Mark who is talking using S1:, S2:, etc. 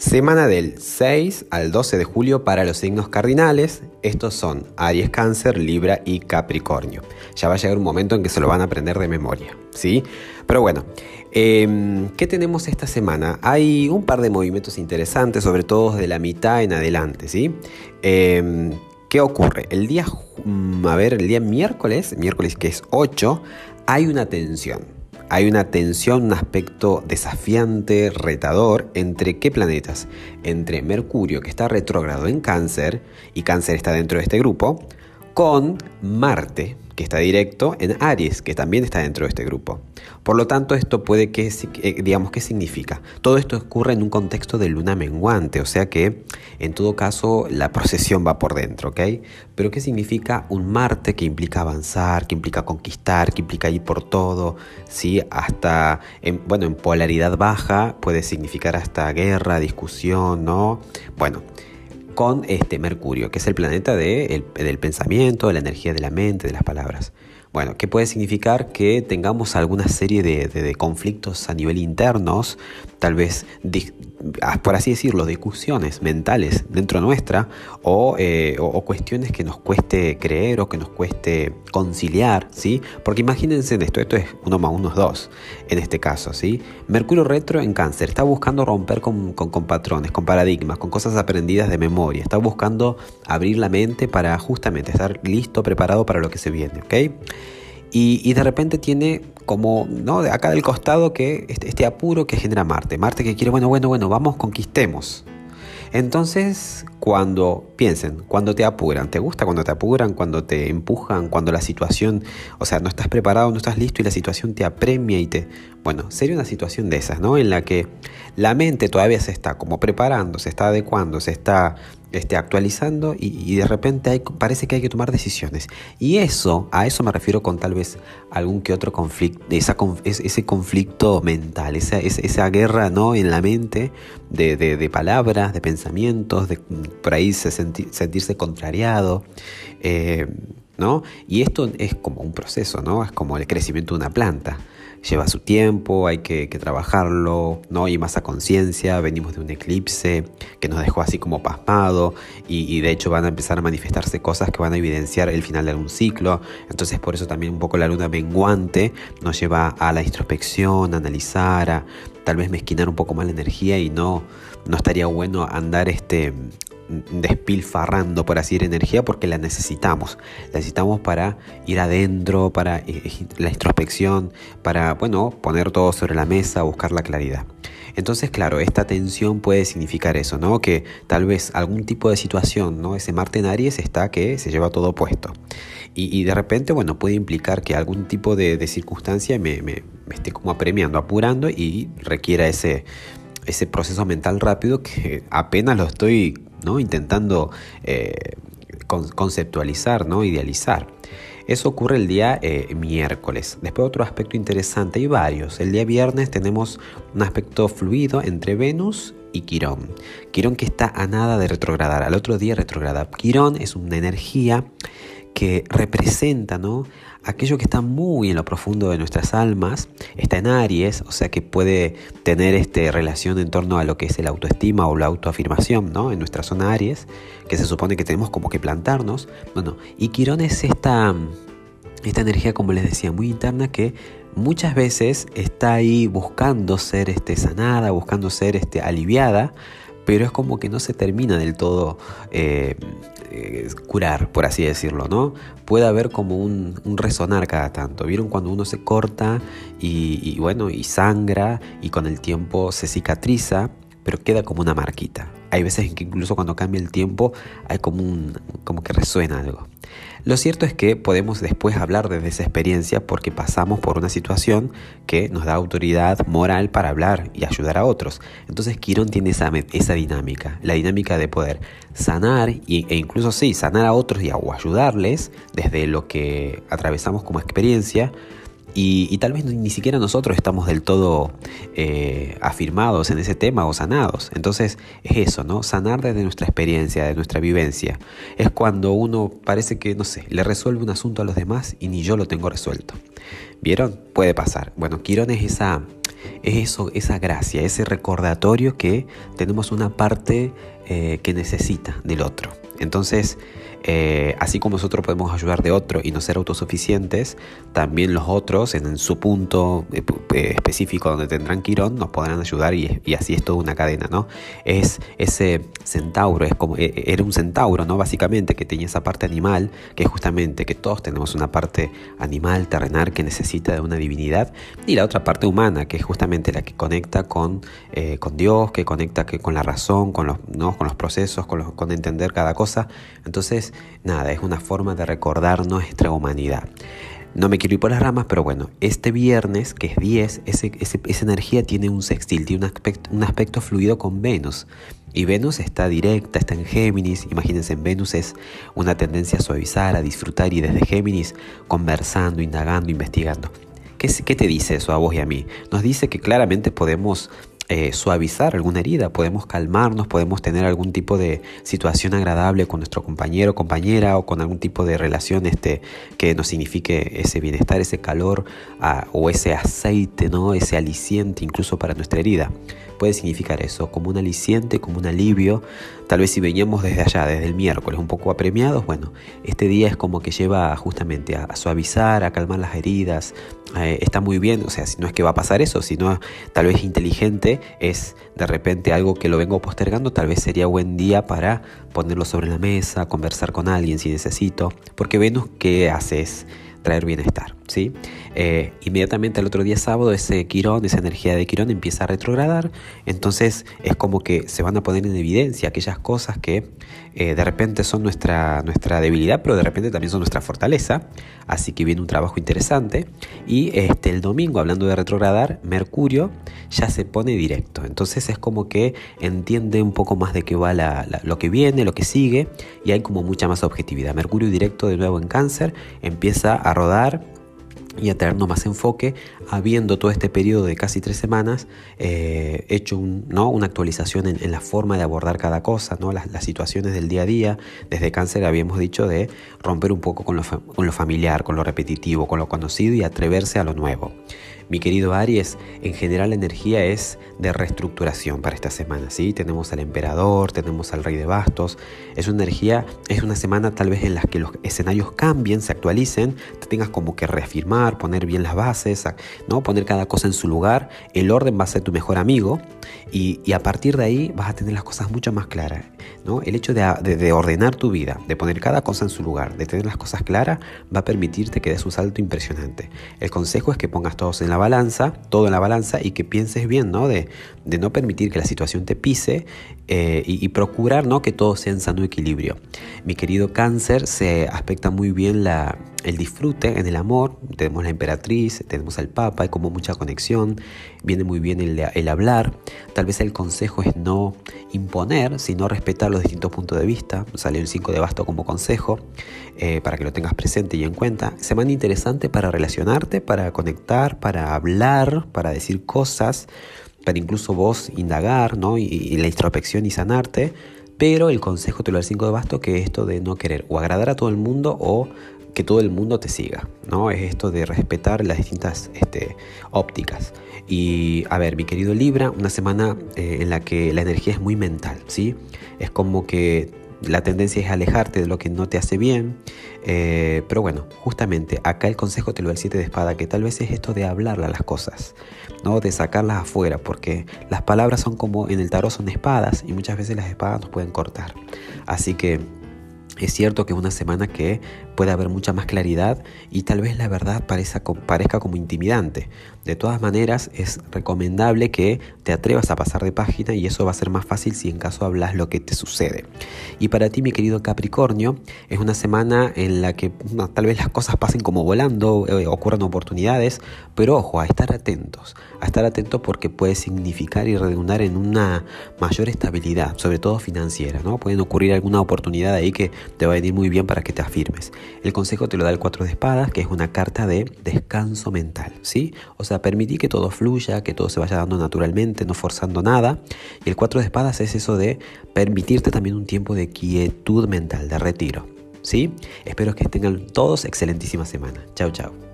S1: Semana del 6 al 12 de julio para los signos cardinales. Estos son Aries, Cáncer, Libra y Capricornio. Ya va a llegar un momento en que se lo van a aprender de memoria, ¿sí? Pero bueno, em, ¿qué tenemos esta semana? Hay un par de movimientos interesantes, sobre todo de la mitad en adelante, ¿sí? Em, ¿Qué ocurre? El día, mm, a ver, el día miércoles, miércoles que es 8, hay una tensión hay una tensión, un aspecto desafiante, retador, entre qué planetas? Entre Mercurio, que está retrógrado en cáncer, y cáncer está dentro de este grupo, con Marte, que está directo en Aries, que también está dentro de este grupo. Por lo tanto, esto puede que, eh, digamos, ¿qué significa? Todo esto ocurre en un contexto de luna menguante, o sea que en todo caso la procesión va por dentro, ¿ok? Pero ¿qué significa un Marte que implica avanzar, que implica conquistar, que implica ir por todo, ¿sí? Hasta, en, bueno, en polaridad baja puede significar hasta guerra, discusión, ¿no? Bueno con este Mercurio, que es el planeta de del pensamiento, de la energía de la mente, de las palabras. Bueno, ¿qué puede significar que tengamos alguna serie de, conflictos a nivel internos, tal vez, ah, por así decirlo, discusiones mentales dentro nuestra, eh, o, cuestiones que nos cueste creer o que nos cueste conciliar, ¿sí? Porque imagínense en esto, esto es uno más uno es dos, en este caso, ¿sí? Mercurio retro en cáncer, está buscando romper con, con patrones, con paradigmas, con cosas aprendidas de memoria, está buscando abrir la mente para justamente estar listo, preparado para lo que se viene, ¿ok? Y, de repente tiene como, ¿no? De acá del costado que este, este, apuro que genera Marte. Marte que quiere, bueno, bueno, bueno, vamos, conquistemos. Entonces, cuando piensen, cuando te apuran, ¿te gusta cuando te apuran, cuando te empujan, cuando la situación, o sea, no estás preparado, no estás listo y la situación te apremia y te... Bueno, sería una situación de esas, ¿no? En la que la mente todavía se está como preparando, se está adecuando, se está este, actualizando y, de repente hay, parece que hay que tomar decisiones. Y eso, a eso me refiero con tal vez algún que otro conflicto, esa, ese conflicto mental, esa, esa, guerra ¿no? en la mente de, de, palabras, de pensamientos, de por ahí sentirse contrariado. Eh, ¿no? Y esto es como un proceso, ¿no? Es como el crecimiento de una planta lleva su tiempo, hay que, trabajarlo, ¿no? Y más a conciencia, venimos de un eclipse que nos dejó así como pasmado y, de hecho van a empezar a manifestarse cosas que van a evidenciar el final de algún ciclo, entonces por eso también un poco la luna menguante nos lleva a la introspección, a analizar, a tal vez mezquinar un poco más la energía y no, no estaría bueno andar este despilfarrando, por así decir, energía porque la necesitamos. La necesitamos para ir adentro, para eh, eh, la introspección, para, bueno, poner todo sobre la mesa, buscar la claridad. Entonces, claro, esta tensión puede significar eso, ¿no? Que tal vez algún tipo de situación, ¿no? Ese Marte en Aries está que se lleva todo puesto. Y, de repente, bueno, puede implicar que algún tipo de, circunstancia me, me, esté como apremiando, apurando y requiera ese, ese proceso mental rápido que apenas lo estoy ¿no? intentando eh, conceptualizar, ¿no? idealizar. Eso ocurre el día eh, miércoles. Después otro aspecto interesante, hay varios. El día viernes tenemos un aspecto fluido entre Venus y Quirón. Quirón que está a nada de retrogradar, al otro día retrograda. Quirón es una energía que representa ¿no? aquello que está muy en lo profundo de nuestras almas, está en Aries, o sea que puede tener este, relación en torno a lo que es el autoestima o la autoafirmación ¿no? en nuestra zona Aries, que se supone que tenemos como que plantarnos. Bueno, y Quirón es esta, esta energía, como les decía, muy interna que muchas veces está ahí buscando ser este, sanada, buscando ser este, aliviada, pero es como que no se termina del todo eh, eh, curar, por así decirlo, ¿no? Puede haber como un, resonar cada tanto. ¿Vieron cuando uno se corta y, bueno, y sangra y con el tiempo se cicatriza, pero queda como una marquita? Hay veces en que incluso cuando cambia el tiempo hay como, un, como que resuena algo. Lo cierto es que podemos después hablar desde esa experiencia porque pasamos por una situación que nos da autoridad moral para hablar y ayudar a otros. Entonces Quirón tiene esa, esa dinámica, la dinámica de poder sanar e incluso sí, sanar a otros y o ayudarles desde lo que atravesamos como experiencia y, tal vez ni siquiera nosotros estamos del todo eh, afirmados en ese tema o sanados. Entonces es eso, ¿no? Sanar desde nuestra experiencia, de nuestra vivencia. Es cuando uno parece que, no sé, le resuelve un asunto a los demás y ni yo lo tengo resuelto. ¿Vieron? Puede pasar. Bueno, Quirón es esa, es eso, esa gracia, ese recordatorio que tenemos una parte eh, que necesita del otro. Entonces, eh, así como nosotros podemos ayudar de otro y no ser autosuficientes, también los otros en, su punto eh, eh, específico donde tendrán Quirón nos podrán ayudar y, así es toda una cadena, ¿no? Es ese centauro, es como, e, era un centauro, ¿no? Básicamente que tenía esa parte animal, que es justamente que todos tenemos una parte animal, terrenal, que necesita de una divinidad, y la otra parte humana, que es justamente la que conecta con, con Dios, que conecta que, con la razón, con los, ¿no? con los procesos, con, con entender cada cosa. Entonces, nada, es una forma de recordar nuestra humanidad. No me quiero ir por las ramas, pero bueno, este viernes, que es 10, esa energía tiene un sextil, tiene un aspecto, fluido con Venus. Y Venus está directa, está en Géminis. Imagínense, en Venus es una tendencia a suavizar, a disfrutar y desde Géminis conversando, indagando, investigando. ¿Qué, ¿Qué, te dice eso a vos y a mí? Nos dice que claramente podemos eh, suavizar alguna herida, podemos calmarnos, podemos tener algún tipo de situación agradable con nuestro compañero, compañera o con algún tipo de relación este, que nos signifique ese bienestar, ese calor ah, o ese aceite, ¿no? ese aliciente incluso para nuestra herida puede significar eso, como un aliciente, como un alivio. Tal vez si veníamos desde allá, desde el miércoles, un poco apremiados, bueno, este día es como que lleva justamente a, suavizar, a calmar las heridas. Eh, está muy bien, o sea, si no es que va a pasar eso, sino tal vez inteligente, es de repente algo que lo vengo postergando, tal vez sería buen día para ponerlo sobre la mesa, conversar con alguien si necesito, porque Venus, ¿qué haces? traer bienestar. ¿Sí? Eh, inmediatamente al otro día sábado ese Quirón, esa energía de Quirón empieza a retrogradar, entonces es como que se van a poner en evidencia aquellas cosas que eh, de repente son nuestra, nuestra debilidad, pero de repente también son nuestra fortaleza, así que viene un trabajo interesante. Y este, el domingo, hablando de retrogradar, Mercurio ya se pone directo, entonces es como que entiende un poco más de qué va lo que viene, lo que sigue. Y hay como mucha más objetividad. Mercurio directo de nuevo en cáncer empieza a rodar y a tenernos más enfoque, habiendo todo este periodo de casi tres semanas eh, hecho ¿no? una actualización en, la forma de abordar cada cosa, ¿no? las, situaciones del día a día. Desde cáncer habíamos dicho de romper un poco con lo familiar, con lo repetitivo, con lo conocido y atreverse a lo nuevo. Mi querido Aries, en general la energía es de reestructuración para esta semana, ¿sí? Tenemos al emperador, tenemos al rey de bastos. Es una energía, es una semana tal vez en la que los escenarios cambien, se actualicen, te tengas como que reafirmar, poner bien las bases, ¿no? Poner cada cosa en su lugar. El orden va a ser tu mejor amigo y, a partir de ahí vas a tener las cosas mucho más claras, ¿no? El hecho de, ordenar tu vida, de poner cada cosa en su lugar, de tener las cosas claras, va a permitirte que des un salto impresionante. El consejo es que pongas todos en la balanza, todo en la balanza y que pienses bien, ¿no? De, no permitir que la situación te pise eh, y, procurar, ¿no? Que todo sea en sano equilibrio. Mi querido cáncer se aspecta muy bien la, el disfrute en el amor. Tenemos la emperatriz, tenemos al papa, hay como mucha conexión, viene muy bien el, hablar. Tal vez el consejo es no imponer, sino respetar los distintos puntos de vista. Salió el 5 de basto como consejo eh, para que lo tengas presente y en cuenta. Semana interesante para relacionarte, para conectar, para hablar, para decir cosas, para incluso vos indagar, ¿no? Y, la introspección y sanarte. Pero el consejo te lo da el 5 de basto que es esto de no querer o agradar a todo el mundo o que todo el mundo te siga, ¿no? Es esto de respetar las distintas este, ópticas. Y a ver, mi querido Libra, una semana eh, en la que la energía es muy mental, ¿sí? Es como que la tendencia es alejarte de lo que no te hace bien. Eh, pero bueno, justamente acá el consejo te lo da el 7 de espada, que tal vez es esto de hablarle a las cosas, ¿no? de sacarlas afuera, porque las palabras son como en el tarot son espadas y muchas veces las espadas nos pueden cortar. Así que es cierto que es una semana que puede haber mucha más claridad y tal vez la verdad parezca, parezca como intimidante. De todas maneras, es recomendable que te atrevas a pasar de página y eso va a ser más fácil si en caso hablas lo que te sucede. Y para ti, mi querido Capricornio, es una semana en la que tal vez las cosas pasen como volando, eh, ocurran oportunidades, pero ojo, a estar atentos, a estar atentos porque puede significar y redundar en una mayor estabilidad, sobre todo financiera, ¿no? Pueden ocurrir alguna oportunidad ahí que te va a venir muy bien para que te afirmes. El consejo te lo da el 4 de espadas, que es una carta de descanso mental, ¿sí? O sea, permití que todo fluya, que todo se vaya dando naturalmente, no forzando nada. Y el 4 de espadas es eso de permitirte también un tiempo de quietud mental, de retiro, ¿sí? Espero que tengan todos excelentísima semana. Chao, chao.